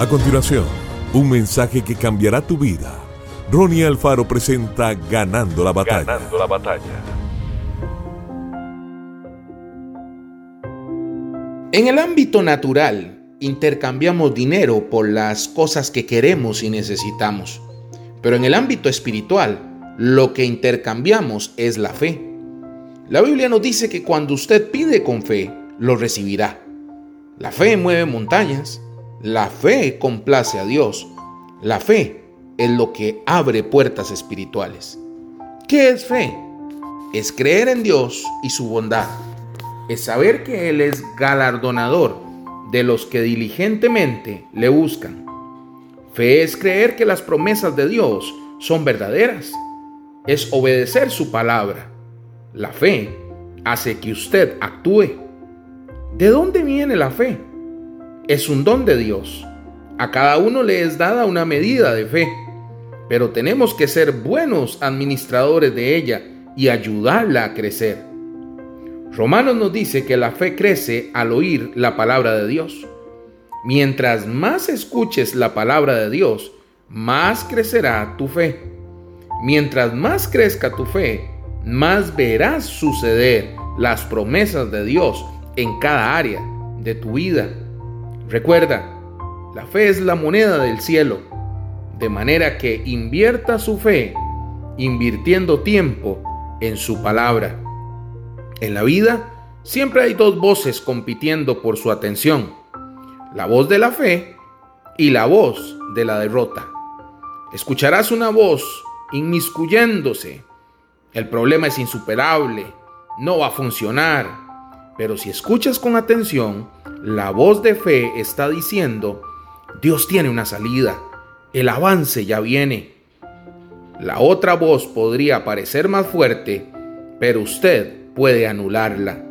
A continuación, un mensaje que cambiará tu vida. Ronnie Alfaro presenta Ganando la batalla. Ganando la batalla. En el ámbito natural, intercambiamos dinero por las cosas que queremos y necesitamos. Pero en el ámbito espiritual, lo que intercambiamos es la fe. La Biblia nos dice que cuando usted pide con fe, lo recibirá. La fe mueve montañas, la fe complace a Dios. La fe es lo que abre puertas espirituales. ¿Qué es fe? Es creer en Dios y su bondad. Es saber que Él es galardonador de los que diligentemente le buscan. Fe es creer que las promesas de Dios son verdaderas. Es obedecer su palabra. La fe hace que usted actúe. ¿De dónde viene la fe? Es un don de Dios. A cada uno le es dada una medida de fe, pero tenemos que ser buenos administradores de ella y ayudarla a crecer. Romanos nos dice que la fe crece al oír la palabra de Dios. Mientras más escuches la palabra de Dios, más crecerá tu fe. Mientras más crezca tu fe, más verás suceder las promesas de Dios en cada área de tu vida Recuerda, la fe es la moneda del cielo, de manera que invierta su fe invirtiendo tiempo en su palabra. En la vida siempre hay dos voces compitiendo por su atención, la voz de la fe y la voz de la derrota. Escucharás una voz inmiscuyéndose. El problema es insuperable, no va a funcionar. Pero si escuchas con atención, la voz de fe está diciendo, Dios tiene una salida, el avance ya viene. La otra voz podría parecer más fuerte, pero usted puede anularla.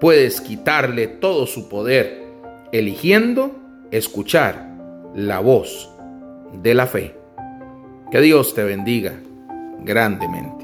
Puedes quitarle todo su poder, eligiendo escuchar la voz de la fe. Que Dios te bendiga grandemente.